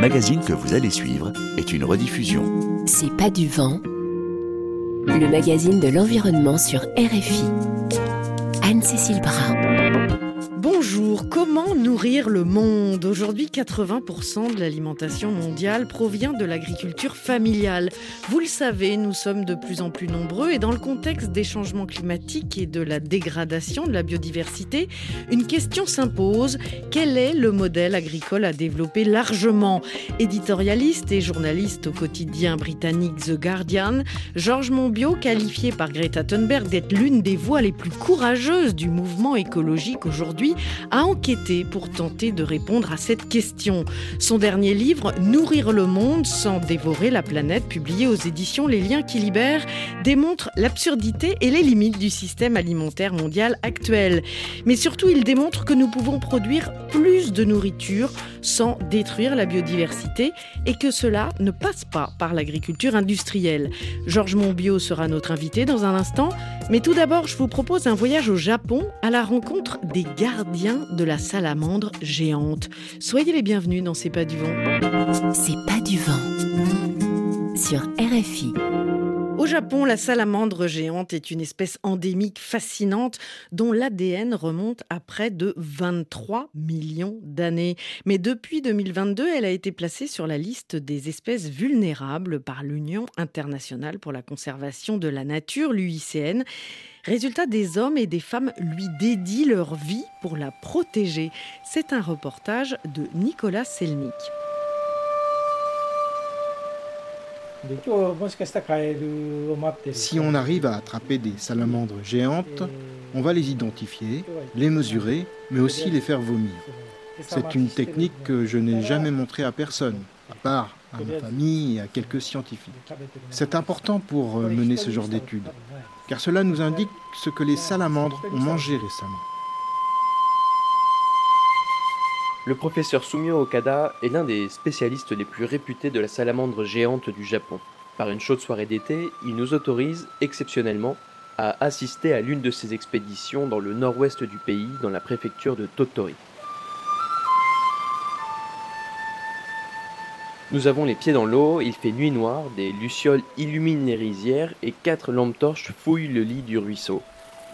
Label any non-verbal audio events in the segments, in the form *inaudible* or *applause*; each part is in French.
magazine que vous allez suivre est une rediffusion. C'est pas du vent, le magazine de l'environnement sur RFI. Anne-Cécile Brun. Comment nourrir le monde? Aujourd'hui, 80% de l'alimentation mondiale provient de l'agriculture familiale. Vous le savez, nous sommes de plus en plus nombreux et dans le contexte des changements climatiques et de la dégradation de la biodiversité, une question s'impose. Quel est le modèle agricole à développer largement? Éditorialiste et journaliste au quotidien britannique The Guardian, Georges Monbiot, qualifié par Greta Thunberg d'être l'une des voix les plus courageuses du mouvement écologique aujourd'hui, a enquêté pour tenter de répondre à cette question. Son dernier livre, Nourrir le monde sans dévorer la planète, publié aux éditions Les Liens qui libèrent, démontre l'absurdité et les limites du système alimentaire mondial actuel. Mais surtout, il démontre que nous pouvons produire plus de nourriture sans détruire la biodiversité et que cela ne passe pas par l'agriculture industrielle. Georges Monbiot sera notre invité dans un instant, mais tout d'abord, je vous propose un voyage au Japon à la rencontre des gardiens de la salamandre géante. Soyez les bienvenus dans C'est pas du vent. C'est pas du vent. Sur RFI. Au Japon, la salamandre géante est une espèce endémique fascinante dont l'ADN remonte à près de 23 millions d'années. Mais depuis 2022, elle a été placée sur la liste des espèces vulnérables par l'Union internationale pour la conservation de la nature, l'UICN. Résultat, des hommes et des femmes lui dédient leur vie pour la protéger. C'est un reportage de Nicolas Selnik. Si on arrive à attraper des salamandres géantes, on va les identifier, les mesurer, mais aussi les faire vomir. C'est une technique que je n'ai jamais montrée à personne, à part à ma famille et à quelques scientifiques. C'est important pour euh, mener ce genre d'études, car cela nous indique ce que les salamandres ont mangé récemment. Le professeur Sumio Okada est l'un des spécialistes les plus réputés de la salamandre géante du Japon. Par une chaude soirée d'été, il nous autorise, exceptionnellement, à assister à l'une de ses expéditions dans le nord-ouest du pays, dans la préfecture de Totori. Nous avons les pieds dans l'eau, il fait nuit noire, des lucioles illuminent les rizières et quatre lampes torches fouillent le lit du ruisseau.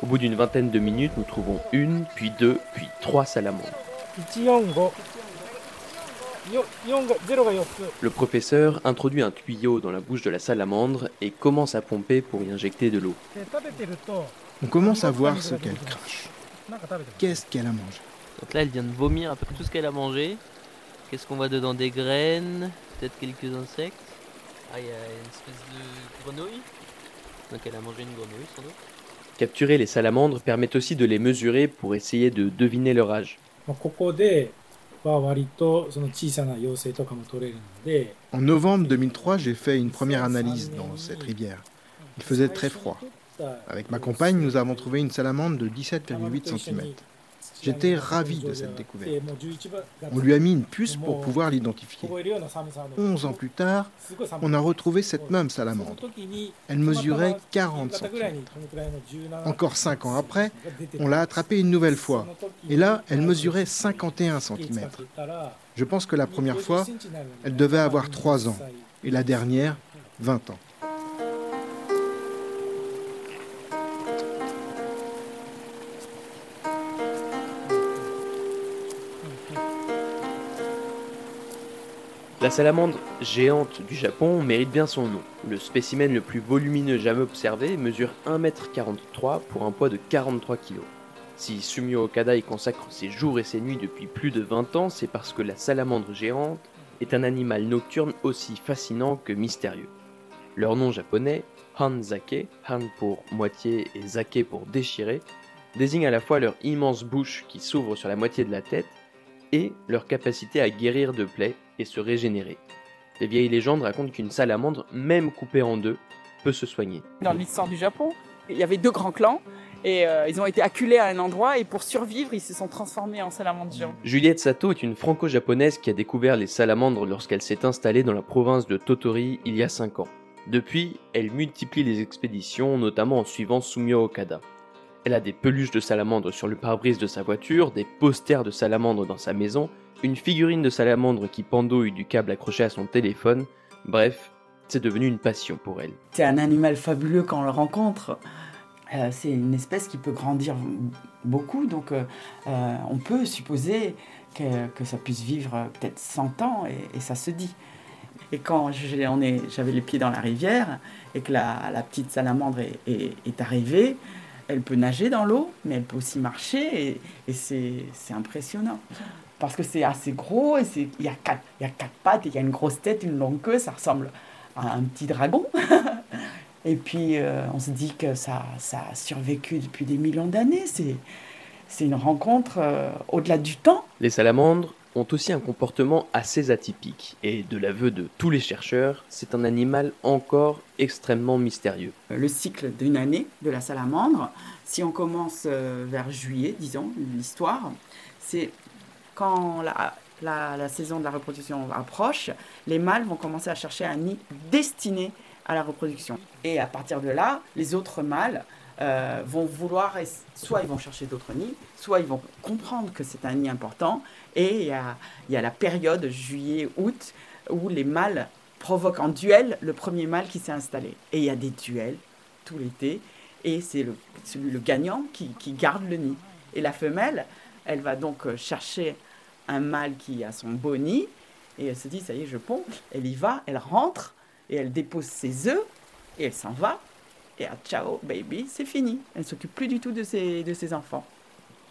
Au bout d'une vingtaine de minutes, nous trouvons une, puis deux, puis trois salamandres. Le professeur introduit un tuyau dans la bouche de la salamandre et commence à pomper pour y injecter de l'eau. On commence à voir ce qu'elle crache. Qu'est-ce qu'elle a mangé Donc là, elle vient de vomir un peu tout ce qu'elle a mangé. Qu'est-ce qu'on voit dedans Des graines, peut-être quelques insectes. Ah, il y a une espèce de grenouille. Donc elle a mangé une grenouille sans doute. Capturer les salamandres permet aussi de les mesurer pour essayer de deviner leur âge. En novembre 2003, j'ai fait une première analyse dans cette rivière. Il faisait très froid. Avec ma compagne, nous avons trouvé une salamandre de 17,8 cm. J'étais ravi de cette découverte. On lui a mis une puce pour pouvoir l'identifier. 11 ans plus tard, on a retrouvé cette même salamandre. Elle mesurait 40 cm. Encore 5 ans après, on l'a attrapée une nouvelle fois. Et là, elle mesurait 51 cm. Je pense que la première fois, elle devait avoir 3 ans. Et la dernière, 20 ans. La salamandre géante du Japon mérite bien son nom. Le spécimen le plus volumineux jamais observé mesure 1m43 pour un poids de 43 kg. Si Sumio Okada y consacre ses jours et ses nuits depuis plus de 20 ans, c'est parce que la salamandre géante est un animal nocturne aussi fascinant que mystérieux. Leur nom japonais, Hanzake, Han pour moitié et Zake pour déchirer, désigne à la fois leur immense bouche qui s'ouvre sur la moitié de la tête et leur capacité à guérir de plaies et se régénérer. Les vieilles légendes racontent qu'une salamandre, même coupée en deux, peut se soigner. Dans l'histoire du Japon, il y avait deux grands clans et euh, ils ont été acculés à un endroit et pour survivre, ils se sont transformés en salamandres géantes. Juliette Sato est une franco-japonaise qui a découvert les salamandres lorsqu'elle s'est installée dans la province de Totori il y a 5 ans. Depuis, elle multiplie les expéditions, notamment en suivant Sumio Okada. Elle a des peluches de salamandres sur le pare-brise de sa voiture, des posters de salamandres dans sa maison une figurine de salamandre qui pendouille du câble accroché à son téléphone, bref, c'est devenu une passion pour elle. C'est un animal fabuleux quand on le rencontre. Euh, c'est une espèce qui peut grandir beaucoup, donc euh, euh, on peut supposer que, ça puisse vivre peut-être 100 ans, et, ça se dit. Et quand j'avais les pieds dans la rivière et que la, petite salamandre est, est- arrivée, elle peut nager dans l'eau, mais elle peut aussi marcher, et, c'est impressionnant. Parce que c'est assez gros, et c'est- il y, a quatre- il y a quatre pattes, et il y a une grosse tête, une longue queue, ça ressemble à un petit dragon. *laughs* Et puis, euh, on se dit que ça, ça a survécu depuis des millions d'années. C'est, c'est une rencontre euh, au-delà du temps. Les salamandres ont aussi un comportement assez atypique, et de l'aveu de tous les chercheurs, c'est un animal encore extrêmement mystérieux. Le cycle d'une année de la salamandre, si on commence euh, vers juillet, disons, l'histoire, c'est quand la, saison de la reproduction approche, les mâles vont commencer à chercher un nid destiné à la reproduction. Et à partir de là, les autres mâles euh, vont vouloir, soit ils vont chercher d'autres nids, soit ils vont comprendre que c'est un nid important. Et il y a, la période juillet-août où les mâles provoquent en duel le premier mâle qui s'est installé. Et il y a des duels tout l'été, et c'est le gagnant qui, qui garde le nid. Et la femelle, elle va donc euh, chercher un mâle qui a son nid, et elle se dit, ça y est, je ponds. Elle y va, elle rentre, et elle dépose ses œufs, et elle s'en va. Et ah, ciao, baby, c'est fini. Elle ne s'occupe plus du tout de ses, de ses enfants.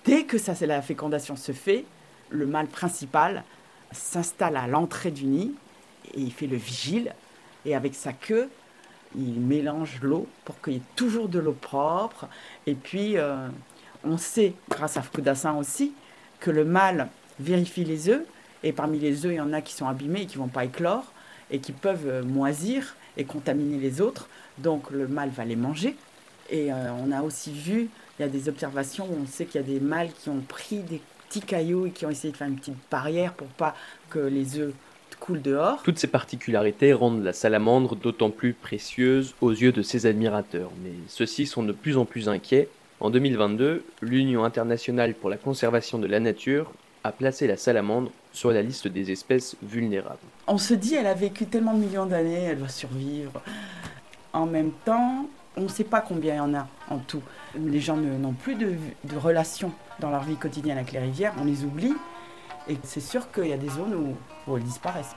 Dès que ça, c'est la fécondation se fait, le mâle principal s'installe à l'entrée du nid, et il fait le vigile, et avec sa queue, il mélange l'eau pour qu'il y ait toujours de l'eau propre. Et puis, euh, on sait, grâce à Fukudassin aussi, que le mâle vérifie les œufs. Et parmi les œufs, il y en a qui sont abîmés et qui ne vont pas éclore et qui peuvent euh, moisir et contaminer les autres. Donc, le mâle va les manger. Et euh, on a aussi vu, il y a des observations où on sait qu'il y a des mâles qui ont pris des petits cailloux et qui ont essayé de faire une petite barrière pour pas que les œufs coulent dehors. Toutes ces particularités rendent la salamandre d'autant plus précieuse aux yeux de ses admirateurs, mais ceux-ci sont de plus en plus inquiets. En 2022, l'Union internationale pour la conservation de la nature a placé la salamandre sur la liste des espèces vulnérables. On se dit, elle a vécu tellement de millions d'années, elle va survivre. En même temps, on ne sait pas combien il y en a en tout. Les gens n'ont plus de, de relations dans leur vie quotidienne avec les rivières, on les oublie. Et c'est sûr qu'il y a des zones où, où elles disparaissent.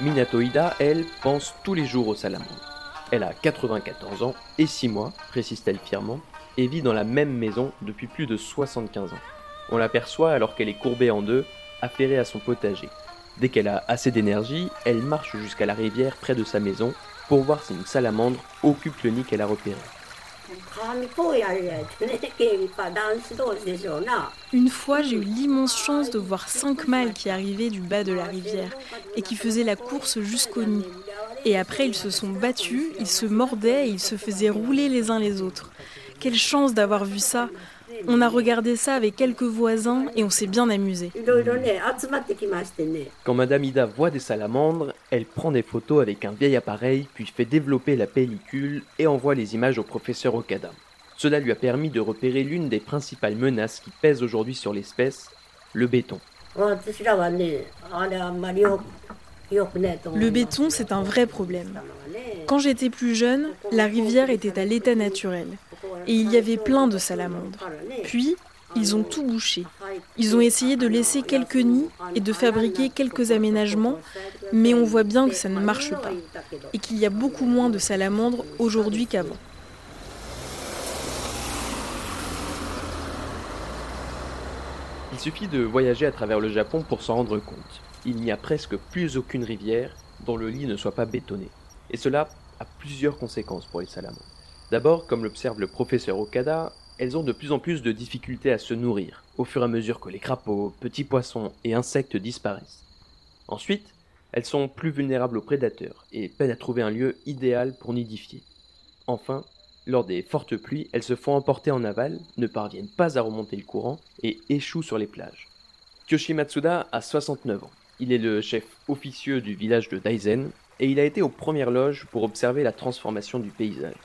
Minato Ida, elle, pense tous les jours aux salamandres. Elle a 94 ans et 6 mois, précise-t-elle fièrement, et vit dans la même maison depuis plus de 75 ans. On l'aperçoit alors qu'elle est courbée en deux, affairée à son potager. Dès qu'elle a assez d'énergie, elle marche jusqu'à la rivière près de sa maison pour voir si une salamandre occupe le nid qu'elle a repéré. Une fois, j'ai eu l'immense chance de voir cinq mâles qui arrivaient du bas de la rivière et qui faisaient la course jusqu'au nid. Et après, ils se sont battus, ils se mordaient et ils se faisaient rouler les uns les autres. Quelle chance d'avoir vu ça On a regardé ça avec quelques voisins et on s'est bien amusé. Quand Madame Ida voit des salamandres, elle prend des photos avec un vieil appareil, puis fait développer la pellicule et envoie les images au professeur Okada. Cela lui a permis de repérer l'une des principales menaces qui pèsent aujourd'hui sur l'espèce, le béton. Le béton, c'est un vrai problème. Quand j'étais plus jeune, la rivière était à l'état naturel et il y avait plein de salamandres. Puis, ils ont tout bouché. Ils ont essayé de laisser quelques nids et de fabriquer quelques aménagements, mais on voit bien que ça ne marche pas et qu'il y a beaucoup moins de salamandres aujourd'hui qu'avant. Il suffit de voyager à travers le Japon pour s'en rendre compte. Il n'y a presque plus aucune rivière dont le lit ne soit pas bétonné. Et cela a plusieurs conséquences pour les salamandres. D'abord, comme l'observe le professeur Okada, elles ont de plus en plus de difficultés à se nourrir, au fur et à mesure que les crapauds, petits poissons et insectes disparaissent. Ensuite, elles sont plus vulnérables aux prédateurs et peinent à trouver un lieu idéal pour nidifier. Enfin, lors des fortes pluies, elles se font emporter en aval, ne parviennent pas à remonter le courant et échouent sur les plages. Kyoshi Matsuda a 69 ans. Il est le chef officieux du village de Daizen et il a été aux premières loges pour observer la transformation du paysage.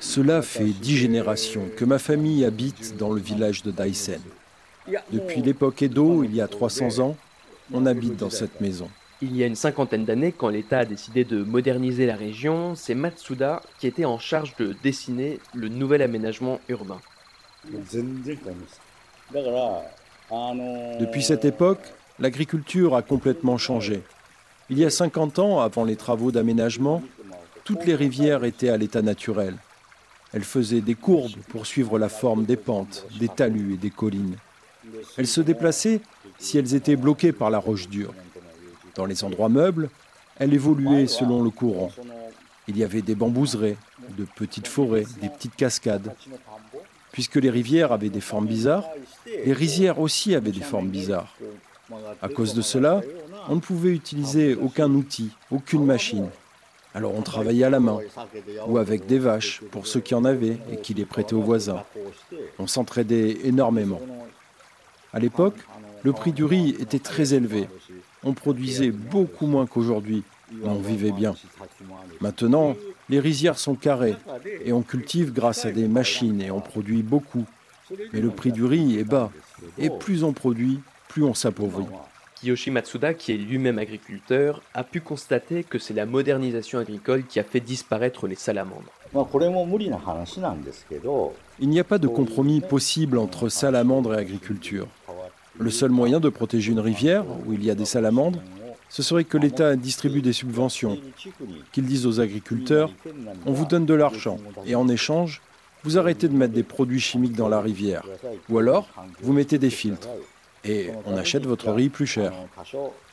Cela fait dix générations que ma famille habite dans le village de Daisen. Depuis l'époque Edo, il y a 300 ans, on habite dans cette maison. Il y a une cinquantaine d'années, quand l'État a décidé de moderniser la région, c'est Matsuda qui était en charge de dessiner le nouvel aménagement urbain. Depuis cette époque, l'agriculture a complètement changé. Il y a 50 ans, avant les travaux d'aménagement, toutes les rivières étaient à l'état naturel. Elles faisaient des courbes pour suivre la forme des pentes, des talus et des collines. Elles se déplaçaient si elles étaient bloquées par la roche dure. Dans les endroits meubles, elles évoluaient selon le courant. Il y avait des bambouseraies, de petites forêts, des petites cascades. Puisque les rivières avaient des formes bizarres, les rizières aussi avaient des formes bizarres. À cause de cela, on ne pouvait utiliser aucun outil, aucune machine. Alors on travaillait à la main ou avec des vaches pour ceux qui en avaient et qui les prêtaient aux voisins. On s'entraidait énormément. À l'époque, le prix du riz était très élevé. On produisait beaucoup moins qu'aujourd'hui, mais on vivait bien. Maintenant, les rizières sont carrées et on cultive grâce à des machines et on produit beaucoup. Mais le prix du riz est bas et plus on produit, plus on s'appauvrit. Kiyoshi Matsuda, qui est lui-même agriculteur, a pu constater que c'est la modernisation agricole qui a fait disparaître les salamandres. Il n'y a pas de compromis possible entre salamandres et agriculture. Le seul moyen de protéger une rivière où il y a des salamandres, ce serait que l'État distribue des subventions, qu'il dise aux agriculteurs, on vous donne de l'argent, et en échange, vous arrêtez de mettre des produits chimiques dans la rivière, ou alors vous mettez des filtres, et on achète votre riz plus cher.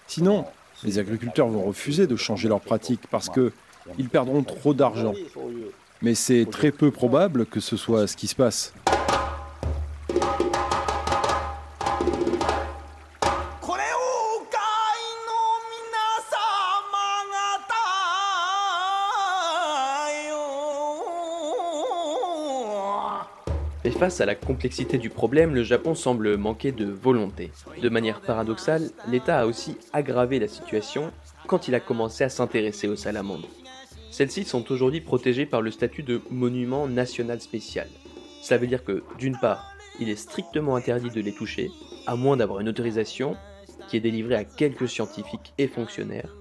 Sinon, les agriculteurs vont refuser de changer leurs pratiques parce qu'ils perdront trop d'argent. Mais c'est très peu probable que ce soit ce qui se passe. Face à la complexité du problème, le Japon semble manquer de volonté. De manière paradoxale, l'État a aussi aggravé la situation quand il a commencé à s'intéresser aux salamandres. Celles-ci sont aujourd'hui protégées par le statut de monument national spécial. Cela veut dire que, d'une part, il est strictement interdit de les toucher, à moins d'avoir une autorisation qui est délivrée à quelques scientifiques et fonctionnaires,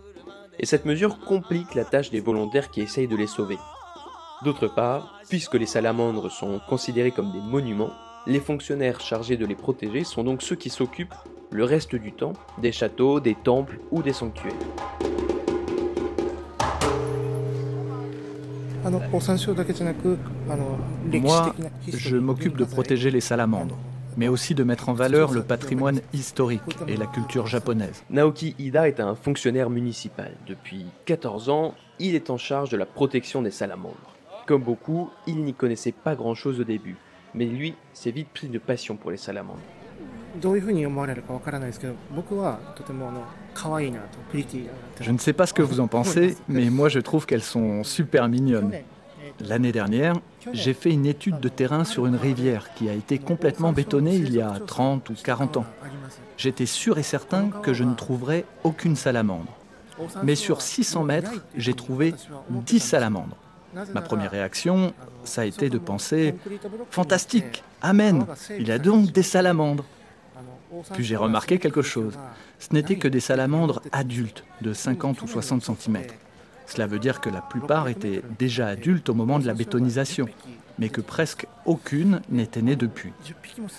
et cette mesure complique la tâche des volontaires qui essayent de les sauver. D'autre part, puisque les salamandres sont considérés comme des monuments, les fonctionnaires chargés de les protéger sont donc ceux qui s'occupent le reste du temps des châteaux, des temples ou des sanctuaires. Moi, je m'occupe de protéger les salamandres, mais aussi de mettre en valeur le patrimoine historique et la culture japonaise. Naoki Ida est un fonctionnaire municipal. Depuis 14 ans, il est en charge de la protection des salamandres. Comme beaucoup, il n'y connaissait pas grand-chose au début, mais lui s'est vite pris de passion pour les salamandres. Je ne sais pas ce que vous en pensez, mais moi je trouve qu'elles sont super mignonnes. L'année dernière, j'ai fait une étude de terrain sur une rivière qui a été complètement bétonnée il y a 30 ou 40 ans. J'étais sûr et certain que je ne trouverais aucune salamandre. Mais sur 600 mètres, j'ai trouvé 10 salamandres. Ma première réaction, ça a été de penser Fantastique Amen Il y a donc des salamandres Puis j'ai remarqué quelque chose. Ce n'étaient que des salamandres adultes de 50 ou 60 cm. Cela veut dire que la plupart étaient déjà adultes au moment de la bétonisation, mais que presque aucune n'était née depuis.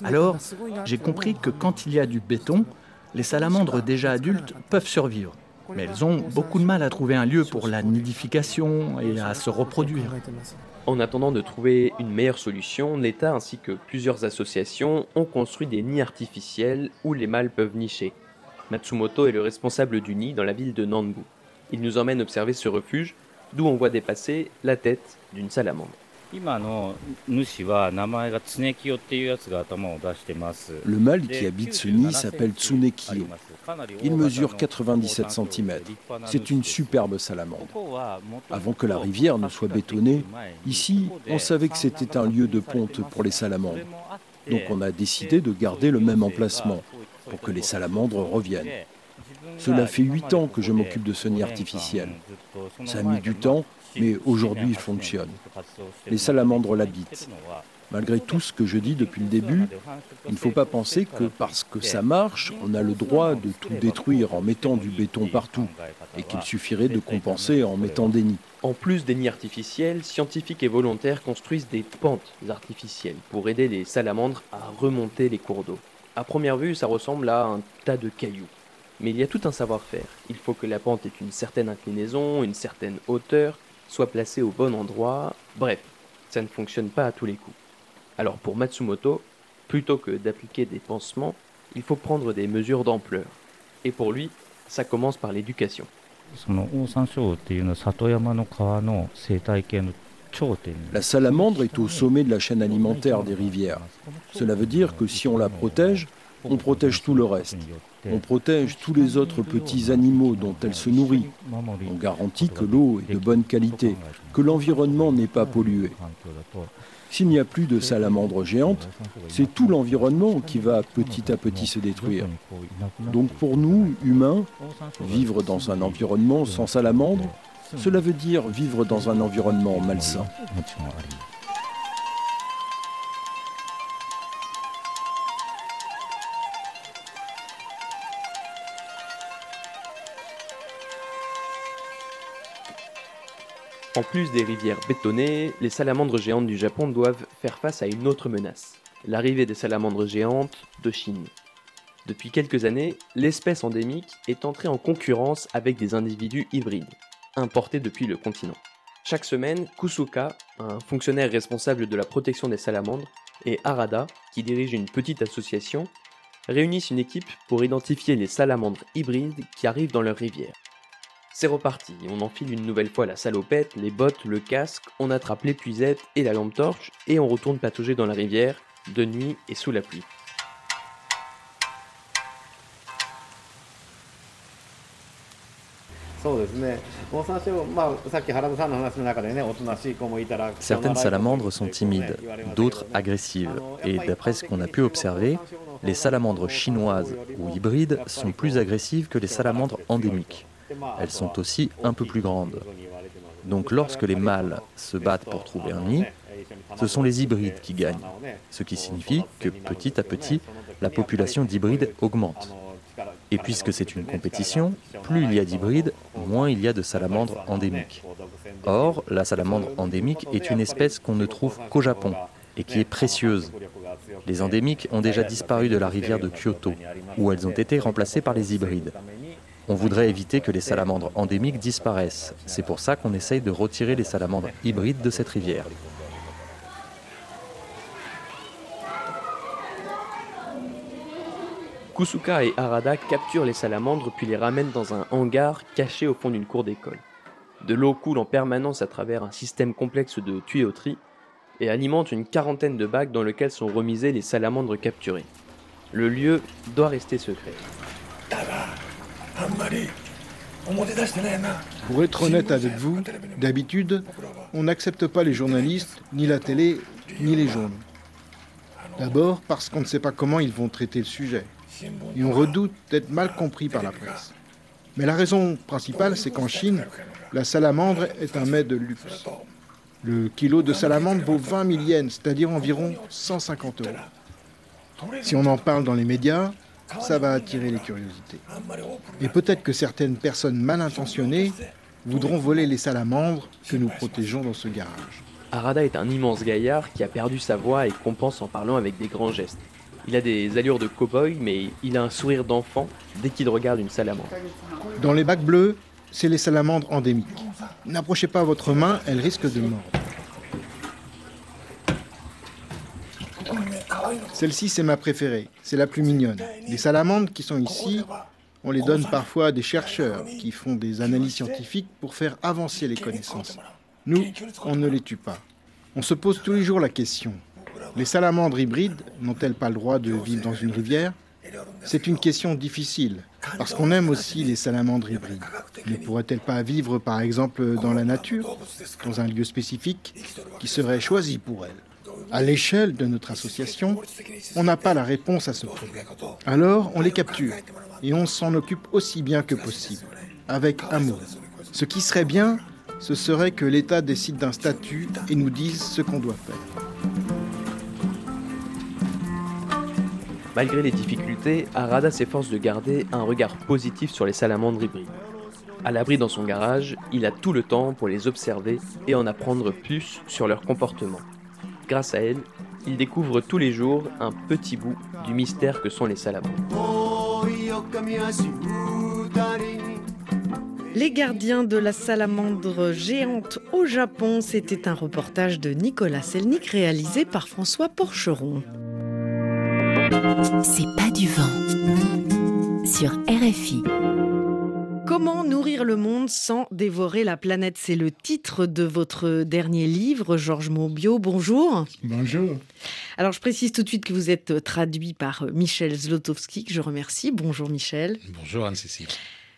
Alors, j'ai compris que quand il y a du béton, les salamandres déjà adultes peuvent survivre. Mais elles ont beaucoup de mal à trouver un lieu pour la nidification et à se reproduire. En attendant de trouver une meilleure solution, l'État ainsi que plusieurs associations ont construit des nids artificiels où les mâles peuvent nicher. Matsumoto est le responsable du nid dans la ville de Nanbu. Il nous emmène observer ce refuge, d'où on voit dépasser la tête d'une salamandre. Le mâle qui habite ce nid s'appelle Tsunekio. Il mesure 97 cm. C'est une superbe salamandre. Avant que la rivière ne soit bétonnée, ici, on savait que c'était un lieu de ponte pour les salamandres. Donc on a décidé de garder le même emplacement pour que les salamandres reviennent. Cela fait huit ans que je m'occupe de ce nid artificiel. Ça a mis du temps, mais aujourd'hui il fonctionne. Les salamandres l'habitent. Malgré tout ce que je dis depuis le début, il ne faut pas penser que parce que ça marche, on a le droit de tout détruire en mettant du béton partout et qu'il suffirait de compenser en mettant des nids. En plus des nids artificiels, scientifiques et volontaires construisent des pentes artificielles pour aider les salamandres à remonter les cours d'eau. À première vue, ça ressemble à un tas de cailloux. Mais il y a tout un savoir-faire. Il faut que la pente ait une certaine inclinaison, une certaine hauteur, soit placée au bon endroit. Bref, ça ne fonctionne pas à tous les coups. Alors pour Matsumoto, plutôt que d'appliquer des pansements, il faut prendre des mesures d'ampleur. Et pour lui, ça commence par l'éducation. La salamandre est au sommet de la chaîne alimentaire des rivières. Cela veut dire que si on la protège, on protège tout le reste. On protège tous les autres petits animaux dont elle se nourrit. On garantit que l'eau est de bonne qualité, que l'environnement n'est pas pollué. S'il n'y a plus de salamandres géantes, c'est tout l'environnement qui va petit à petit se détruire. Donc pour nous, humains, vivre dans un environnement sans salamandres, cela veut dire vivre dans un environnement malsain. En plus des rivières bétonnées, les salamandres géantes du Japon doivent faire face à une autre menace, l'arrivée des salamandres géantes de Chine. Depuis quelques années, l'espèce endémique est entrée en concurrence avec des individus hybrides, importés depuis le continent. Chaque semaine, Kusuka, un fonctionnaire responsable de la protection des salamandres, et Arada, qui dirige une petite association, réunissent une équipe pour identifier les salamandres hybrides qui arrivent dans leurs rivières. C'est reparti, on enfile une nouvelle fois la salopette, les bottes, le casque, on attrape l'épuisette et la lampe torche et on retourne patauger dans la rivière, de nuit et sous la pluie. Certaines salamandres sont timides, d'autres agressives. Et d'après ce qu'on a pu observer, les salamandres chinoises ou hybrides sont plus agressives que les salamandres endémiques. Elles sont aussi un peu plus grandes. Donc lorsque les mâles se battent pour trouver un nid, ce sont les hybrides qui gagnent, ce qui signifie que petit à petit, la population d'hybrides augmente. Et puisque c'est une compétition, plus il y a d'hybrides, moins il y a de salamandres endémiques. Or, la salamandre endémique est une espèce qu'on ne trouve qu'au Japon et qui est précieuse. Les endémiques ont déjà disparu de la rivière de Kyoto, où elles ont été remplacées par les hybrides. On voudrait éviter que les salamandres endémiques disparaissent. C'est pour ça qu'on essaye de retirer les salamandres hybrides de cette rivière. Kusuka et Harada capturent les salamandres puis les ramènent dans un hangar caché au fond d'une cour d'école. De l'eau coule en permanence à travers un système complexe de tuyauterie et alimente une quarantaine de bacs dans lesquels sont remisés les salamandres capturées. Le lieu doit rester secret. Pour être honnête avec vous, d'habitude, on n'accepte pas les journalistes, ni la télé, ni les journaux. D'abord parce qu'on ne sait pas comment ils vont traiter le sujet. Et on redoute d'être mal compris par la presse. Mais la raison principale, c'est qu'en Chine, la salamandre est un mets de luxe. Le kilo de salamandre vaut 20 000 yens, c'est-à-dire environ 150 euros. Si on en parle dans les médias, ça va attirer les curiosités. Et peut-être que certaines personnes mal intentionnées voudront voler les salamandres que nous protégeons dans ce garage. Arada est un immense gaillard qui a perdu sa voix et compense en parlant avec des grands gestes. Il a des allures de cow-boy, mais il a un sourire d'enfant dès qu'il regarde une salamandre. Dans les bacs bleus, c'est les salamandres endémiques. N'approchez pas votre main, elle risque de mordre. Celle-ci, c'est ma préférée. C'est la plus mignonne. Les salamandres qui sont ici, on les donne parfois à des chercheurs qui font des analyses scientifiques pour faire avancer les connaissances. Nous, on ne les tue pas. On se pose tous les jours la question. Les salamandres hybrides n'ont-elles pas le droit de vivre dans une rivière? C'est une question difficile, parce qu'on aime aussi les salamandres hybrides. Ne pourraient-elles pas vivre, par exemple, dans la nature, dans un lieu spécifique qui serait choisi pour elles? À l'échelle de notre association, on n'a pas la réponse à ce problème. Alors, on les capture et on s'en occupe aussi bien que possible, avec amour. Ce qui serait bien, ce serait que l'État décide d'un statut et nous dise ce qu'on doit faire. Malgré les difficultés, Arada s'efforce de garder un regard positif sur les salamandres hybrides. À l'abri dans son garage, il a tout le temps pour les observer et en apprendre plus sur leur comportement. Grâce à elle, il découvre tous les jours un petit bout du mystère que sont les salamandres. Les gardiens de la salamandre géante au Japon, c'était un reportage de Nicolas Selnik réalisé par François Porcheron. C'est pas du vent. Sur RFI. Comment nourrir le monde sans dévorer la planète? C'est le titre de votre dernier livre, Georges Monbiot. Bonjour. Bonjour. Alors, je précise tout de suite que vous êtes traduit par Michel Zlotowski, que je remercie. Bonjour, Michel. Bonjour, Anne-Cécile.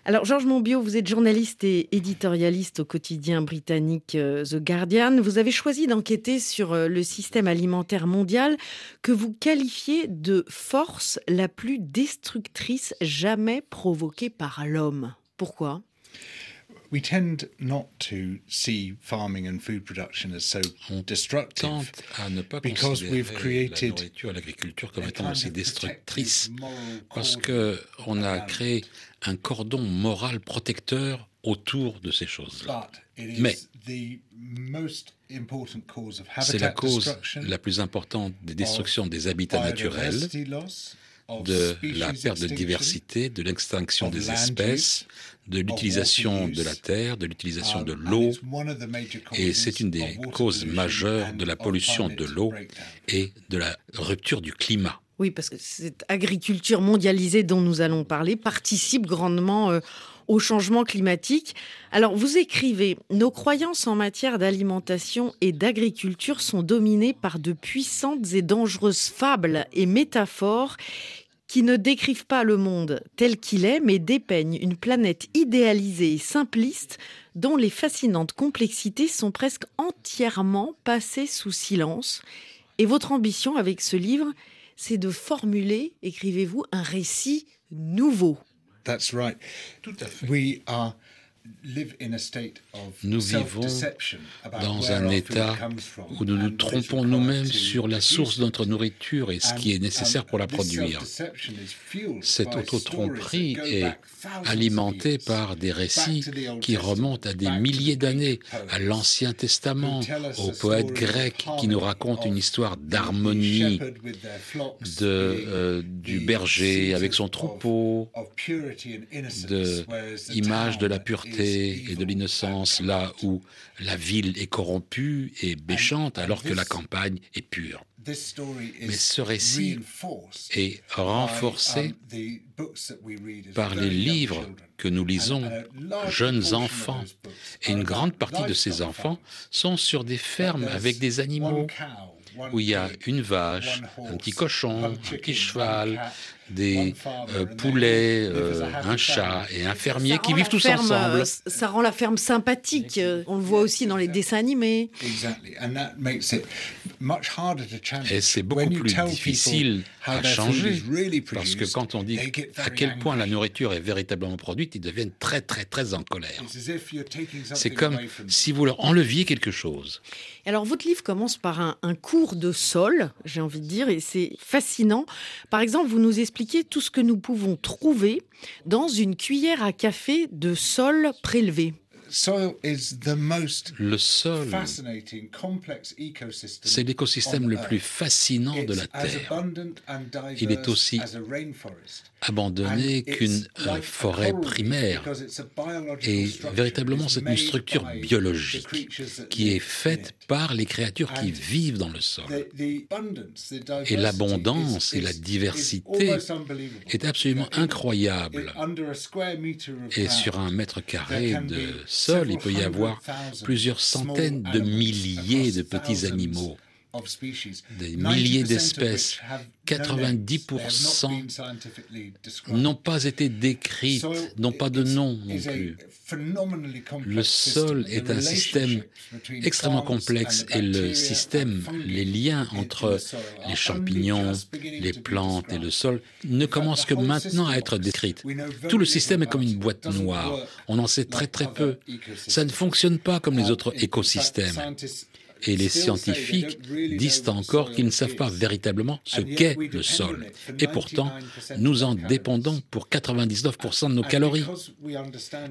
Alors, Georges Monbiot, vous êtes journaliste et éditorialiste au quotidien britannique euh, The Guardian. Vous avez choisi d'enquêter sur euh, le système alimentaire mondial que vous qualifiez de force la plus destructrice jamais provoquée par l'homme. Pourquoi? We tend not to see farming and food production as so destructive tente à ne pas considérer la nourriture l'agriculture comme étant aussi destructrice parce que on a créé un cordon moral protecteur autour de ces choses-là. Mais c'est la cause la plus importante des destructions des habitats naturels, de la perte de diversité, de l'extinction des espèces, de l'utilisation de la terre, de l'utilisation de l'eau, et c'est une des causes majeures de la pollution de l'eau et de la rupture du climat. Oui, parce que cette agriculture mondialisée dont nous allons parler participe grandement euh, au changement climatique. Alors, vous écrivez, nos croyances en matière d'alimentation et d'agriculture sont dominées par de puissantes et dangereuses fables et métaphores qui ne décrivent pas le monde tel qu'il est, mais dépeignent une planète idéalisée et simpliste dont les fascinantes complexités sont presque entièrement passées sous silence. Et votre ambition avec ce livre, c'est de formuler, écrivez-vous, un récit nouveau. That's right. Tout à fait. We are nous vivons dans un état où nous nous trompons nous-mêmes sur la source de notre nourriture et ce qui est nécessaire pour la produire. Cette autotromperie est alimentée par des récits qui remontent à des milliers d'années, à l'Ancien Testament, aux poètes grecs qui nous racontent une histoire d'harmonie, de, euh, du berger avec son troupeau, de image de la pureté et de l'innocence là où la ville est corrompue et méchante alors que la campagne est pure. Mais ce récit est renforcé par les livres que nous lisons, jeunes enfants. Et une grande partie de ces enfants sont sur des fermes avec des animaux où il y a une vache, un petit cochon, un petit cheval, des euh, poulets, euh, un chat et un fermier qui vivent tous ensemble. Euh, ça rend la ferme sympathique. On le voit aussi dans les dessins animés. Et c'est beaucoup plus difficile à changer parce que quand on dit à quel point la nourriture est véritablement produite, ils deviennent très très très en colère. C'est comme si vous leur enleviez quelque chose. Alors votre livre commence par un, un cours de sol, j'ai envie de dire, et c'est fascinant. Par exemple, vous nous expliquez tout ce que nous pouvons trouver dans une cuillère à café de sol prélevé. Le sol, c'est l'écosystème le plus fascinant de la Terre. Il est aussi abandonné qu'une euh, forêt primaire. Et véritablement, c'est une structure biologique qui est faite par les créatures qui vivent dans le sol. Et l'abondance et la diversité est absolument incroyable. Et sur un mètre carré de sol, il peut y avoir plusieurs centaines de milliers de petits animaux des milliers d'espèces, 90% n'ont pas été décrites, n'ont pas de nom non plus. Le sol est un système extrêmement complexe et le système, les liens entre les champignons, les plantes et le sol ne commencent que maintenant à être décrites. Tout le système est comme une boîte noire. On en sait très très peu. Ça ne fonctionne pas comme les autres écosystèmes. Et les scientifiques disent encore qu'ils ne savent pas véritablement ce qu'est le sol. Et pourtant, nous en dépendons pour 99% de nos calories.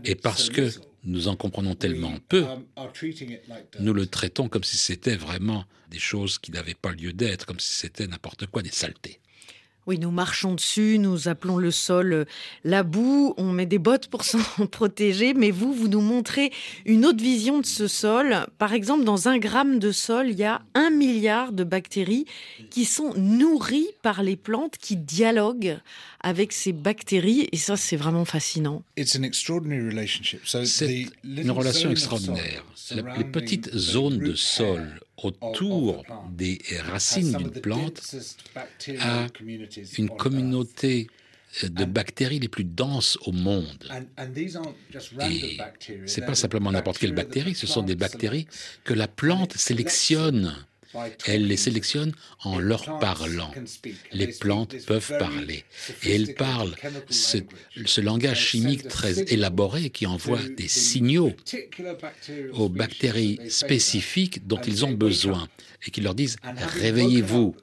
Et parce que nous en comprenons tellement peu, nous le traitons comme si c'était vraiment des choses qui n'avaient pas lieu d'être, comme si c'était n'importe quoi, des saletés. Oui, nous marchons dessus, nous appelons le sol euh, la boue, on met des bottes pour *laughs* s'en protéger, mais vous, vous nous montrez une autre vision de ce sol. Par exemple, dans un gramme de sol, il y a un milliard de bactéries qui sont nourries par les plantes, qui dialoguent avec ces bactéries, et ça, c'est vraiment fascinant. C'est une relation extraordinaire. Les petites zones de sol autour des racines d'une plante a une communauté de bactéries les plus denses au monde. Et ce n'est pas simplement n'importe quelle bactérie, ce sont des bactéries que la plante sélectionne elle les sélectionne en leur parlant. Les plantes peuvent parler. Et elles parlent ce, langage chimique très élaboré qui envoie des signaux aux bactéries spécifiques dont ils ont besoin et qui leur disent réveillez-vous.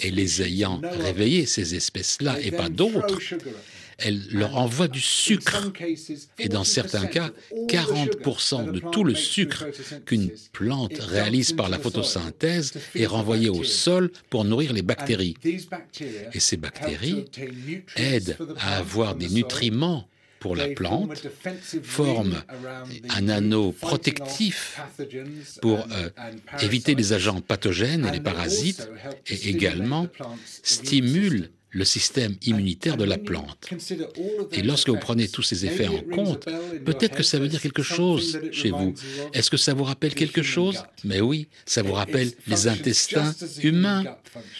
Et les ayant réveillés, ces espèces-là et pas d'autres, elle leur envoie du sucre. Et dans certains cas, 40% de tout le sucre qu'une plante réalise par la photosynthèse est renvoyé au sol pour nourrir les bactéries. Et ces bactéries aident à avoir des nutriments pour la plante, forment un anneau protectif pour euh, éviter les agents pathogènes et les parasites, et également stimulent le système immunitaire de la plante. Et lorsque vous prenez tous ces effets en compte, peut-être que ça veut dire quelque chose chez vous. Est-ce que ça vous rappelle quelque chose? Mais oui, ça vous rappelle les intestins humains.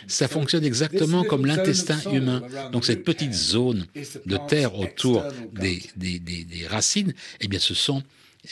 Ça fonctionne exactement comme l'intestin humain. Donc cette petite zone de terre autour des, racines, eh bien ce sont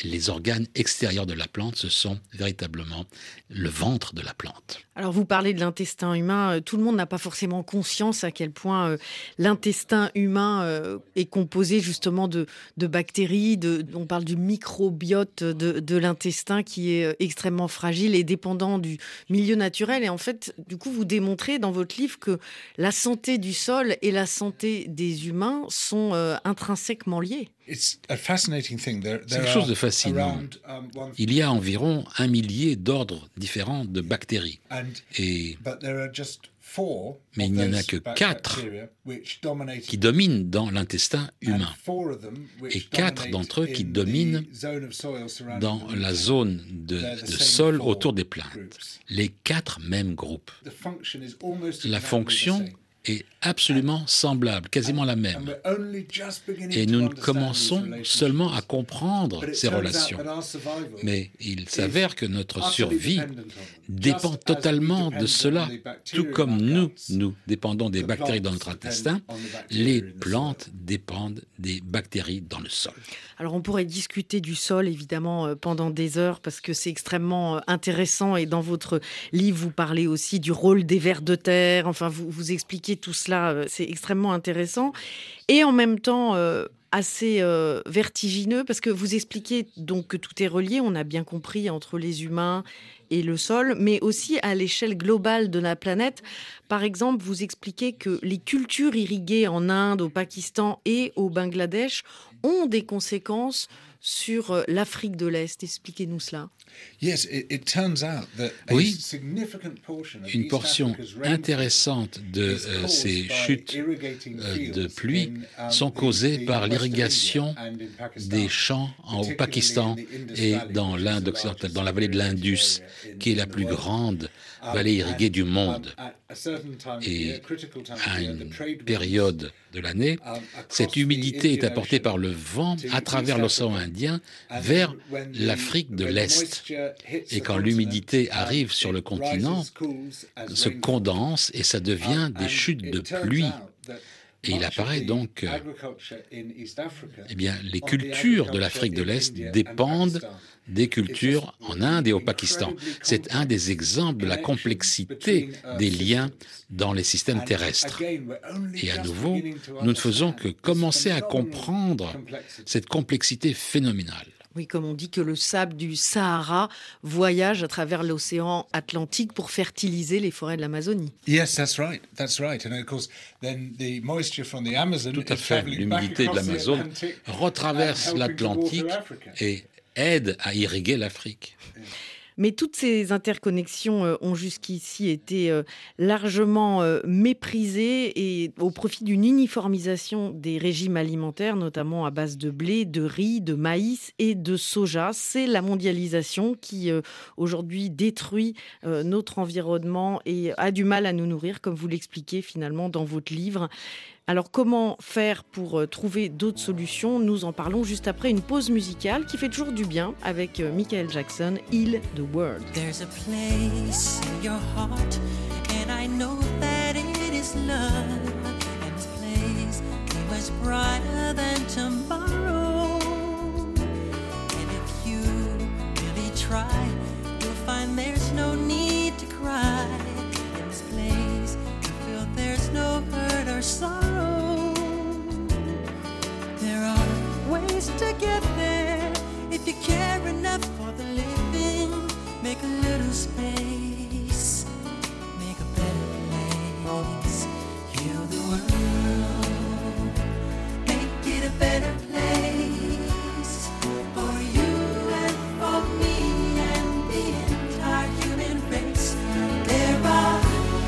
les organes extérieurs de la plante, ce sont véritablement le ventre de la plante. Alors vous parlez de l'intestin humain, euh, tout le monde n'a pas forcément conscience à quel point euh, l'intestin humain euh, est composé justement de, bactéries, on parle du microbiote de l'intestin qui est extrêmement fragile et dépendant du milieu naturel. Et en fait, du coup, vous démontrez dans votre livre que la santé du sol et la santé des humains sont intrinsèquement liées. C'est quelque chose de fascinant. Um, il y a environ un millier d'ordres différents de bactéries. Et mais il n'y en a que quatre qui dominent dans l'intestin humain et quatre d'entre eux qui dominent dans la zone de, de, sol autour des plantes. Les quatre mêmes groupes. La fonction est absolument semblable, quasiment la même. Et nous ne commençons seulement à comprendre ces relations. Mais il s'avère que notre survie dépend totalement de cela. Tout comme nous, nous dépendons des bactéries dans notre intestin, les plantes dépendent des bactéries dans le sol. Alors on pourrait discuter du sol évidemment euh, pendant des heures parce que c'est extrêmement euh, intéressant et dans votre livre vous parlez aussi du rôle des vers de terre, enfin vous, vous expliquez tout cela, euh, c'est extrêmement intéressant et en même temps assez vertigineux parce que vous expliquez donc que tout est relié, on a bien compris entre les humains et le sol, mais aussi à l'échelle globale de la planète. Par exemple, vous expliquez que les cultures irriguées en Inde, au Pakistan et au Bangladesh ont des conséquences sur euh, l'Afrique de l'Est. Expliquez-nous cela. Oui, une portion intéressante de euh, ces chutes euh, de pluie sont causées par l'irrigation des champs au Pakistan et dans l'Inde occidentale, dans la vallée de l'Indus, qui est la plus grande vallée irriguée du monde. Et à une période de l'année, cette humidité est apportée par le vent à travers l'océan Indien Vers l'Afrique de l'Est. Et quand l'humidité arrive sur le continent, se condense et ça devient des chutes de pluie. Et il apparaît donc, euh, eh bien, les cultures de l'Afrique de l'Est dépendent des cultures en Inde et au Pakistan. C'est un des exemples de la complexité des liens dans les systèmes terrestres. Et à nouveau, nous ne faisons que commencer à comprendre cette complexité phénoménale. Oui, comme on dit que le sable du Sahara voyage à travers l'océan Atlantique pour fertiliser les forêts de l'Amazonie. Yes, that's right. That's right. And of course, then the moisture from the Amazon Tout à fait. L'humidité de l'Amazone retraverse l'Atlantique et aide à irriguer l'Afrique. Mais toutes ces interconnexions euh, ont jusqu'ici été euh, largement euh, méprisées et au profit d'une uniformisation des régimes alimentaires, notamment à base de blé, de riz, de maïs et de soja. C'est la mondialisation qui aujourd'hui détruit notre environnement et a du mal à nous nourrir, comme vous l'expliquez finalement dans votre livre. Alors comment faire pour euh, trouver d'autres solutions? Nous en parlons juste après une pause musicale qui fait toujours du bien avec euh, Michael Jackson, Heal the World. There's a place in your heart and I know that it is love. And this place is much brighter than tomorrow. And if you really try you'll find there's no need hurt are ways to get there. If you care enough for the living, make a little space, make a better place. Heal the world, make it a better place for you and for me and the entire human race. There are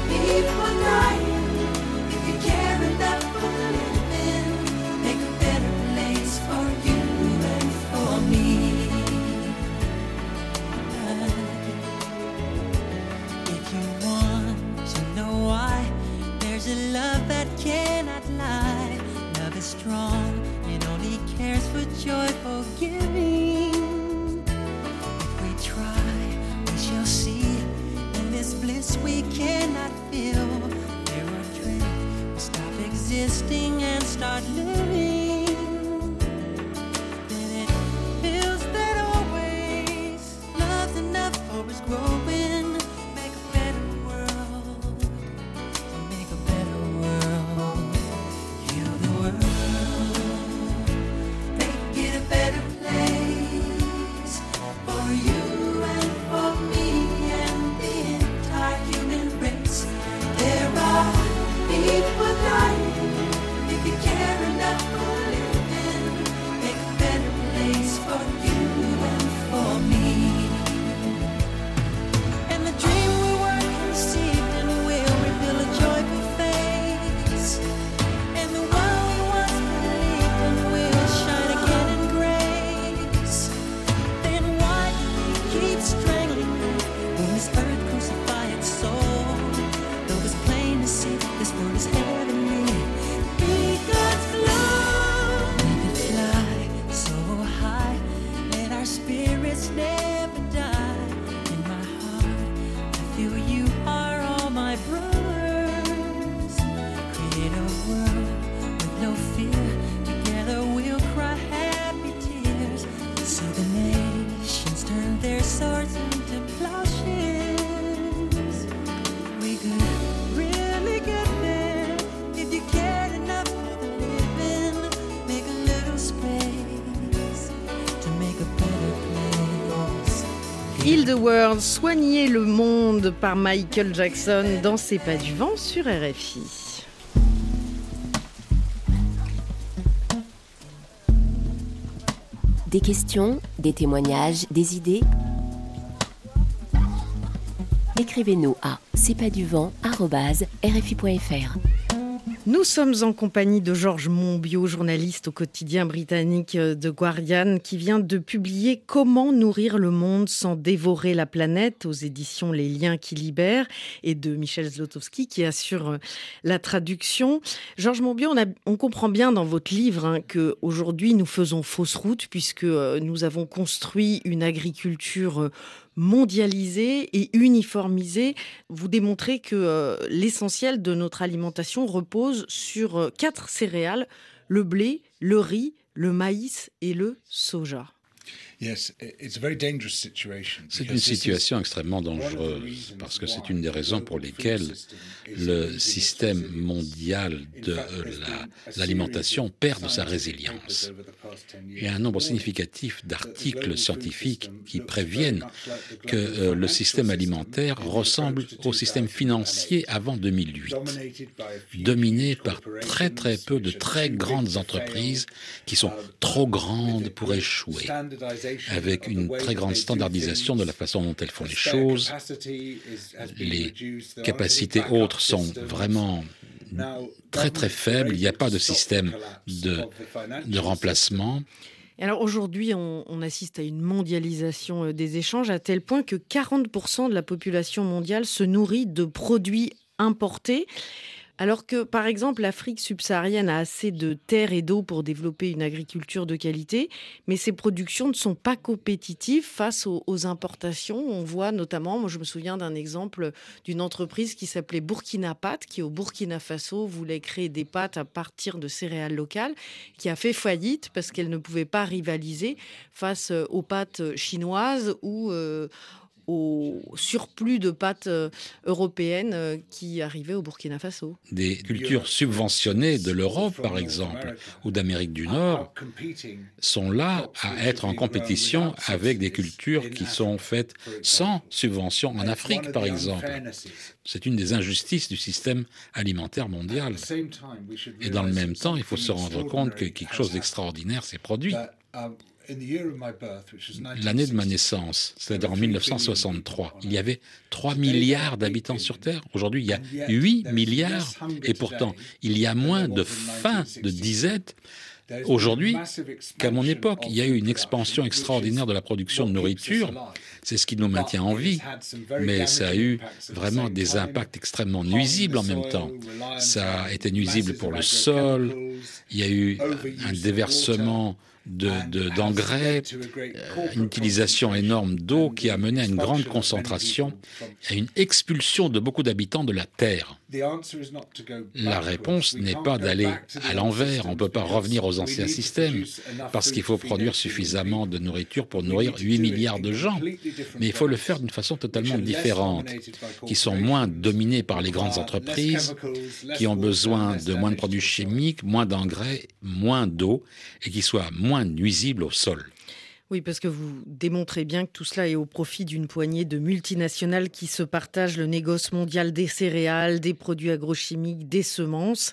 people strong, it only cares for joyful giving. If we try, we shall see. In this bliss we cannot feel. There are dreams we stop existing and start living. I feel you World, soigner le monde par Michael Jackson dans C'est pas du vent sur RFI. Des questions, des témoignages, des idées Écrivez-nous à c'est pas du vent rfi.fr. Nous sommes en compagnie de Georges Monbiot, journaliste au quotidien britannique The Guardian, qui vient de publier Comment nourrir le monde sans dévorer la planète aux éditions Les Liens qui libèrent et de Michel Zlotowski qui assure euh, la traduction. Georges Monbiot, on, on, comprend bien dans votre livre hein, que aujourd'hui nous faisons fausse route puisque euh, nous avons construit une agriculture mondialisée et uniformisée. Vous démontrez que euh, l'essentiel de notre alimentation repose sur euh, quatre céréales, le blé, le riz, le maïs et le soja. C'est une situation extrêmement dangereuse parce que c'est une des raisons pour lesquelles le système mondial de l'alimentation perd de sa résilience. Il y a un nombre significatif d'articles scientifiques qui préviennent que euh, le système alimentaire ressemble au système financier avant 2008, dominé par très très peu de très grandes entreprises qui sont trop grandes pour échouer avec une très grande standardisation de la façon dont elles font les choses. Les capacités autres sont vraiment très très faibles. Il n'y a pas de système de, de remplacement. Alors aujourd'hui, on, on, assiste à une mondialisation euh, des échanges à tel point que 40% de la population mondiale se nourrit de produits importés. Alors que, par exemple, l'Afrique subsaharienne a assez de terre et d'eau pour développer une agriculture de qualité, mais ses productions ne sont pas compétitives face aux, importations. On voit notamment, moi je me souviens d'un exemple d'une entreprise qui s'appelait Burkina Pat, qui au Burkina Faso voulait créer des pâtes à partir de céréales locales, qui a fait faillite parce qu'elle ne pouvait pas rivaliser face aux pâtes chinoises ou euh, au surplus de pâtes euh, européennes euh, qui arrivaient au Burkina Faso. Des cultures subventionnées de l'Europe, par exemple, ou d'Amérique du Nord, sont là à être en compétition avec des cultures qui sont faites sans subvention en Afrique, par exemple. C'est une des injustices du système alimentaire mondial. Et dans le même temps, il faut se rendre compte que quelque chose d'extraordinaire s'est produit. L'année de ma naissance, c'est-à-dire en 1963, il y avait 3 milliards d'habitants sur Terre. Aujourd'hui, il y a 8 milliards. Et pourtant, il y a moins de faim, de disette aujourd'hui qu'à mon époque. Il y a eu une expansion extraordinaire de la production de nourriture. C'est ce qui nous maintient en vie. Mais ça a eu vraiment des impacts extrêmement nuisibles en même temps. Ça a été nuisible pour le sol. Il y a eu un déversement d'engrais, de, euh, une utilisation énorme d'eau qui a mené à une grande concentration, à une expulsion de beaucoup d'habitants de la Terre. La réponse n'est pas d'aller à l'envers, on ne peut pas revenir aux anciens systèmes, parce qu'il faut produire suffisamment de nourriture pour nourrir 8 milliards de gens, mais il faut le faire d'une façon totalement différente, qui sont moins dominés par les grandes entreprises, qui ont besoin de moins de produits chimiques, moins d'engrais, moins d'eau, et qui soient moins nuisibles au sol. Oui, parce que vous démontrez bien que tout cela est au profit d'une poignée de multinationales qui se partagent le négoce mondial des céréales, des produits agrochimiques, des semences.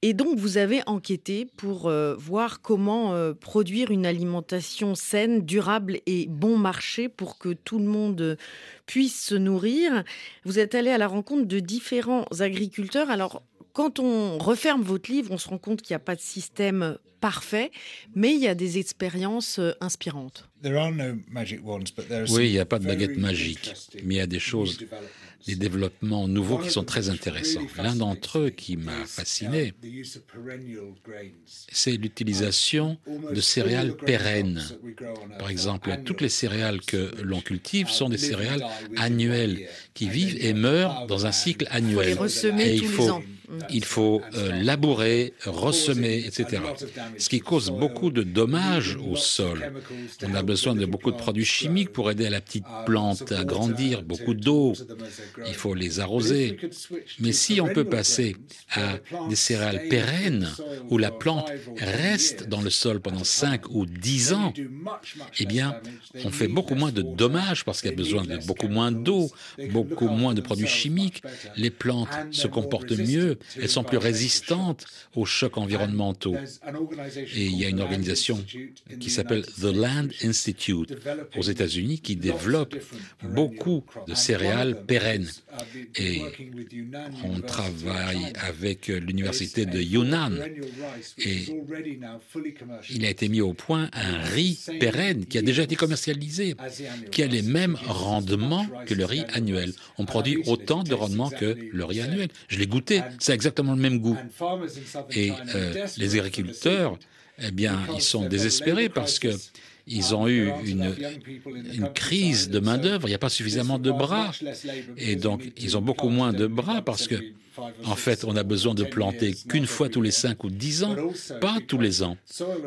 Et donc, vous avez enquêté pour euh, voir comment euh, produire une alimentation saine, durable et bon marché pour que tout le monde puisse se nourrir. Vous êtes allé à la rencontre de différents agriculteurs. Alors, quand on referme votre livre, on se rend compte qu'il n'y a pas de système parfait, mais il y a des expériences euh, inspirantes. Oui, il n'y a pas de baguette magique, mais il y a des choses, des développements nouveaux qui sont très intéressants. L'un d'entre eux qui m'a fasciné, c'est l'utilisation de céréales pérennes. Par exemple, toutes les céréales que l'on cultive sont des céréales annuelles qui vivent et meurent dans un cycle annuel. Et il faut il faut euh, labourer, ressemer, etc. Ce qui cause beaucoup de dommages au sol. On a besoin de beaucoup de produits chimiques pour aider la petite plante à grandir, beaucoup d'eau. Il faut les arroser. Mais si on peut passer à des céréales pérennes où la plante reste dans le sol pendant 5 ou 10 ans, eh bien, on fait beaucoup moins de dommages parce qu'il y a besoin de beaucoup moins d'eau, beaucoup moins de produits chimiques. Les plantes se comportent mieux elles sont plus résistantes aux chocs environnementaux. Et il y a une organisation qui s'appelle The Land Institute aux États-Unis qui développe beaucoup de céréales pérennes. Et on travaille avec l'université de Yunnan et il a été mis au point un riz pérenne qui a déjà été commercialisé, qui a les mêmes rendements que le riz annuel. On produit autant de rendements que le riz annuel. Je l'ai goûté, c'est exactement le même goût. Et euh, les agriculteurs, eh bien, ils sont désespérés parce que ils ont eu une, une crise de main-d'œuvre, il n'y a pas suffisamment de bras. Et donc, ils ont beaucoup moins de bras parce que, en fait, on a besoin de planter qu'une fois tous les cinq ou dix ans, pas tous les ans,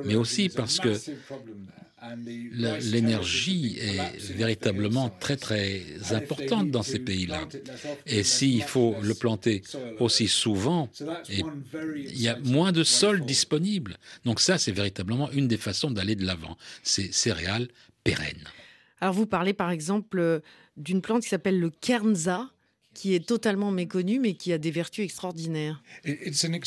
mais aussi parce que l'énergie est véritablement très très importante dans ces pays-là. Et s'il faut le planter aussi souvent, il y a moins de sol disponible. Donc ça, c'est véritablement une des façons d'aller de l'avant. C'est céréales pérennes. Alors vous parlez par exemple euh, d'une plante qui s'appelle le kernza qui est totalement méconnue, mais qui a des vertus extraordinaires. C'est une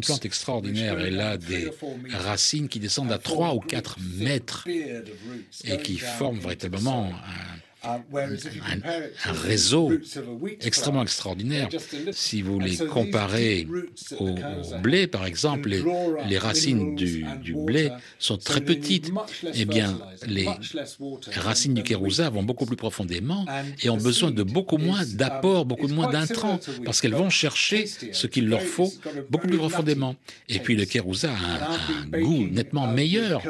plante extraordinaire. Elle a des racines qui descendent à 3 ou 4 mètres et qui forment véritablement un un, réseau extrêmement extraordinaire. Si vous les comparez au, blé, par exemple, les, racines du, blé sont très petites. Eh bien, les racines du kérouza vont beaucoup plus profondément et ont besoin de beaucoup moins d'apports, beaucoup moins d'intrants, parce qu'elles vont chercher ce qu'il leur faut beaucoup plus profondément. Et puis le kérouza a un, goût nettement meilleur.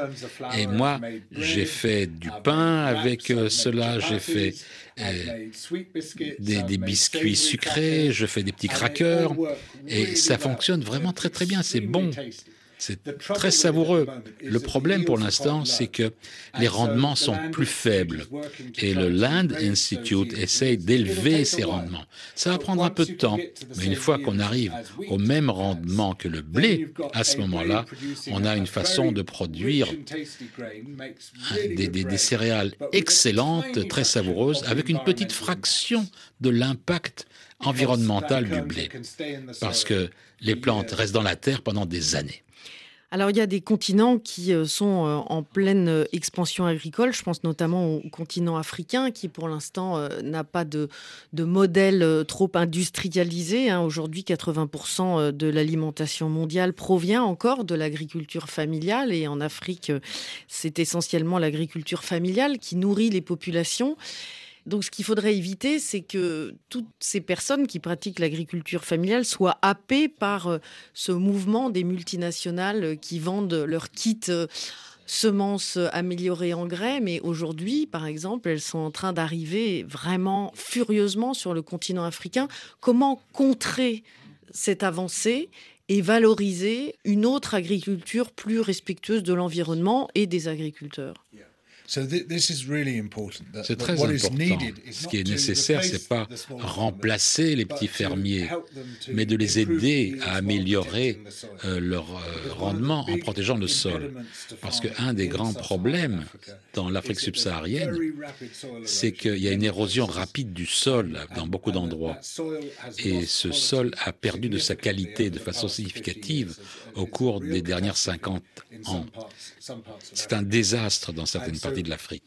Et moi, j'ai fait du pain avec euh, cela, j'ai fait euh, des, biscuits sucrés, je fais des petits crackers, et ça fonctionne vraiment très très bien, c'est bon. C'est très savoureux. Le problème pour l'instant, c'est que les rendements sont plus faibles. Et le Land Institute essaye d'élever ces rendements. Ça va prendre un peu de temps, mais une fois qu'on arrive au même rendement que le blé, à ce moment-là, on a une façon de produire des, des céréales excellentes, très savoureuses, avec une petite fraction de l'impact environnemental du blé. Parce que les plantes restent dans la terre pendant des années. Alors il y a des continents qui euh, sont euh, en pleine euh, expansion agricole. Je pense notamment au continent africain qui pour l'instant n'a pas de, modèle trop industrialisé. Hein. Aujourd'hui, 80% de l'alimentation mondiale provient encore de l'agriculture familiale et en Afrique, c'est essentiellement l'agriculture familiale qui nourrit les populations. Donc ce qu'il faudrait éviter, c'est que toutes ces personnes qui pratiquent l'agriculture familiale soient happées par euh, ce mouvement des multinationales qui vendent leurs kits euh, semences améliorées engrais, mais aujourd'hui, par exemple, elles sont en train d'arriver vraiment furieusement sur le continent africain. Comment contrer cette avancée et valoriser une autre agriculture plus respectueuse de l'environnement et des agriculteurs? C'est très important. Ce qui est nécessaire, c'est pas remplacer les petits fermiers, mais de les aider à améliorer euh, leur euh, rendement en protégeant le sol. Parce qu'un des grands problèmes dans l'Afrique subsaharienne, c'est qu'il y a une érosion rapide du sol dans beaucoup d'endroits. Et ce sol a perdu de sa qualité de façon significative au cours des dernières 50 ans. C'est un désastre dans certaines parties de l'Afrique.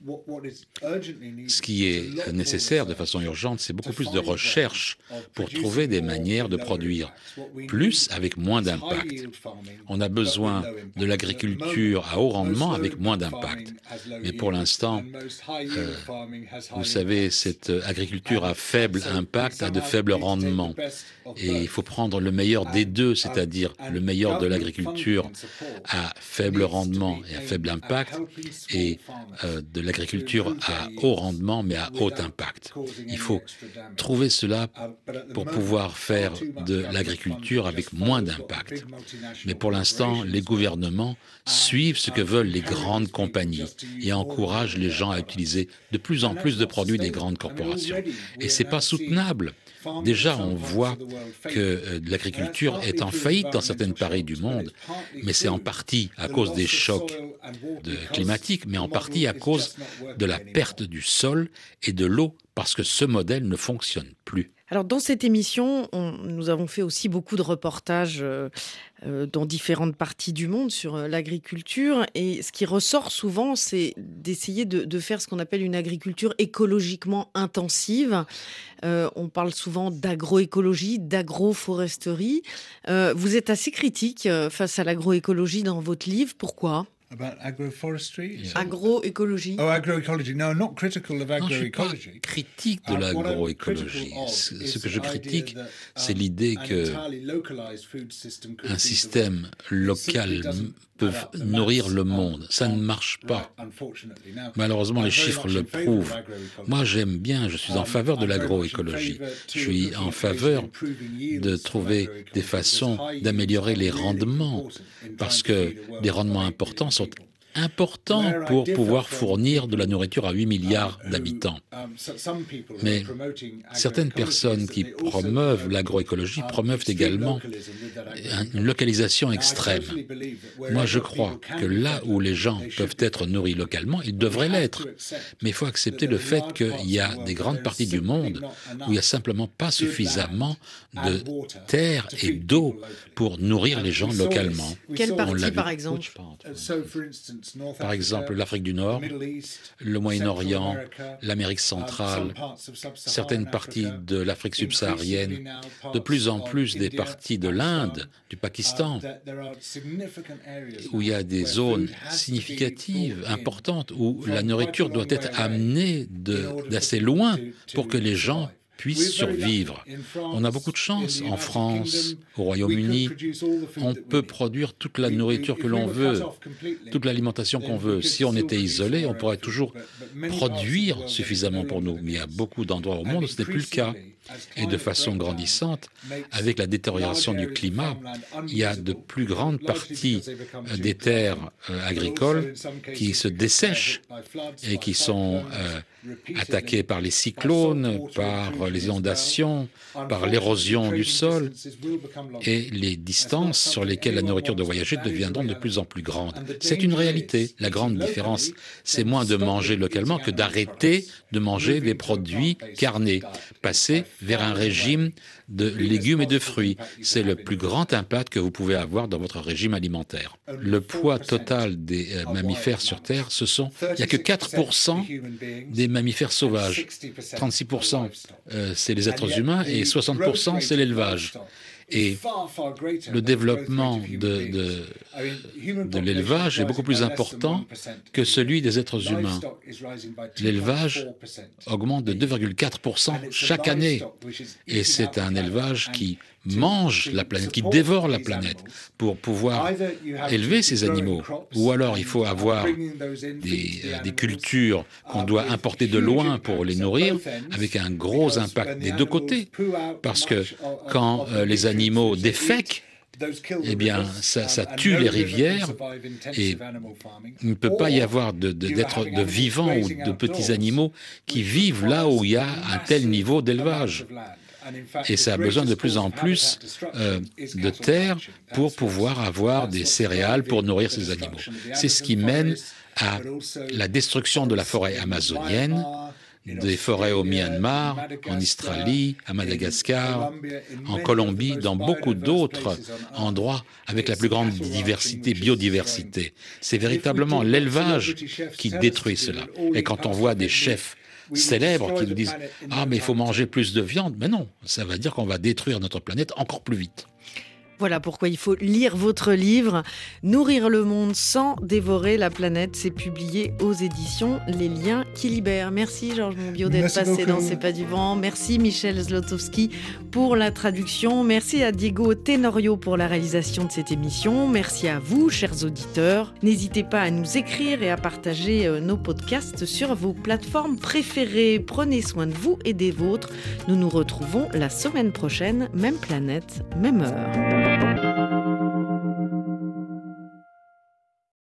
Ce qui est nécessaire de façon urgente, c'est beaucoup plus de recherche pour trouver des manières de produire plus avec moins d'impact. On a besoin de l'agriculture à haut rendement avec moins d'impact. Mais pour l'instant, euh, vous savez, cette agriculture à faible impact a de faibles rendements. Et il faut prendre le meilleur des deux, c'est-à-dire le meilleur de l'agriculture à faible rendement et à faible impact, et de l'agriculture à haut rendement mais à haut impact. Il faut trouver cela pour pouvoir faire de l'agriculture avec moins d'impact. Mais pour l'instant, les gouvernements suivent ce que veulent les grandes compagnies et encouragent les gens à utiliser de plus en plus de produits des grandes corporations. Et c'est pas soutenable. Déjà, on voit que euh, l'agriculture est en faillite dans certaines parties du monde, mais c'est en partie à cause des chocs climatiques, mais en partie à cause de la perte du sol et de l'eau, parce que ce modèle ne fonctionne plus. Alors dans cette émission, on, nous avons fait aussi beaucoup de reportages euh, euh, dans différentes parties du monde sur euh, l'agriculture et ce qui ressort souvent, c'est d'essayer de, de, faire ce qu'on appelle une agriculture écologiquement intensive. on parle souvent d'agroécologie, d'agroforesterie. vous êtes assez critique face à l'agroécologie dans votre livre. Pourquoi? About agroforestry? Agroécologie. Oh, agroecology. No, not critical of agroecology. Non, critique de l'agroécologie. Ce que je critique, c'est l'idée que un système local peut nourrir le monde. Ça ne marche pas. Malheureusement, les chiffres le prouvent. Moi, j'aime bien, je suis en faveur de l'agroécologie. Je suis en faveur de trouver des façons d'améliorer les rendements, parce que les rendements importants sont important pour pouvoir fournir de la nourriture à 8 milliards d'habitants. Mais certaines personnes qui promeuvent l'agroécologie promeuvent également une localisation extrême. Moi, je crois que là où les gens peuvent être nourris localement, ils devraient l'être. Mais il faut accepter le fait qu'il y a des grandes parties du monde où il n'y a simplement pas suffisamment de terre et d'eau pour nourrir les gens localement. Quelle partie, par exemple par exemple l'Afrique du Nord, le Moyen-Orient, l'Amérique centrale, certaines parties de l'Afrique subsaharienne, de plus en plus des parties de l'Inde, du Pakistan, où il y a des zones significatives, importantes, où la nourriture doit être amenée d'assez loin pour que les gens puissent survivre. On a beaucoup de chance en France, au Royaume-Uni. On peut produire toute la nourriture que l'on veut, toute l'alimentation qu'on veut. Si on était isolé, on pourrait toujours produire suffisamment pour nous. Mais il y a beaucoup d'endroits au monde où ce n'est plus le cas. Et de façon grandissante, avec la détérioration du climat, il y a de plus grandes parties des terres euh, agricoles qui se dessèchent et qui sont euh, attaquées par les cyclones, par les inondations, par l'érosion du sol, et les distances sur lesquelles la nourriture doit voyager deviendront de plus en plus grandes. C'est une réalité. La grande différence, c'est moins de manger localement que d'arrêter de manger des produits carnés, passer vers un régime de légumes et de fruits. C'est le plus grand impact que vous pouvez avoir dans votre régime alimentaire. Le poids total des euh, mammifères sur Terre, ce sont, il n'y a que 4% des mammifères sauvages. 36% euh, c'est les êtres humains et 60% c'est l'élevage. Et le développement de, l'élevage est beaucoup plus important que celui des êtres humains. L'élevage augmente de 2,4% chaque année. Et c'est un élevage qui mange la planète, qui dévore la planète pour pouvoir élever ces animaux. Ou alors il faut avoir des, euh, des cultures qu'on doit importer de loin pour les nourrir, avec un gros impact des deux côtés. Parce que quand euh, les animaux défèquent, eh bien, ça, ça, tue les rivières et il ne peut pas y avoir de, de, de vivants ou de petits animaux qui vivent là où il y a un tel niveau d'élevage. Et ça a besoin de plus en plus euh, de terre pour pouvoir avoir des céréales pour nourrir ces animaux. C'est ce qui mène à la destruction de la forêt amazonienne, des forêts au Myanmar, en Australie, à Madagascar, en Colombie, dans beaucoup d'autres endroits avec la plus grande diversité, biodiversité. C'est véritablement l'élevage qui détruit cela. Et quand on voit des chefs célèbres qui nous disent Ah, mais il faut manger plus de viande. Mais non, ça veut dire qu'on va détruire notre planète encore plus vite. Voilà pourquoi il faut lire votre livre Nourrir le monde sans dévorer la planète. C'est publié aux éditions Les Liens qui libèrent. Merci Georges Monbiot d'être passé dans C'est pas du vent. Merci Michel Zlotowski pour la traduction. Merci à Diego Tenorio pour la réalisation de cette émission. Merci à vous, chers auditeurs. N'hésitez pas à nous écrire et à partager euh, nos podcasts sur vos plateformes préférées. Prenez soin de vous et des vôtres. Nous nous retrouvons la semaine prochaine, même planète, même heure.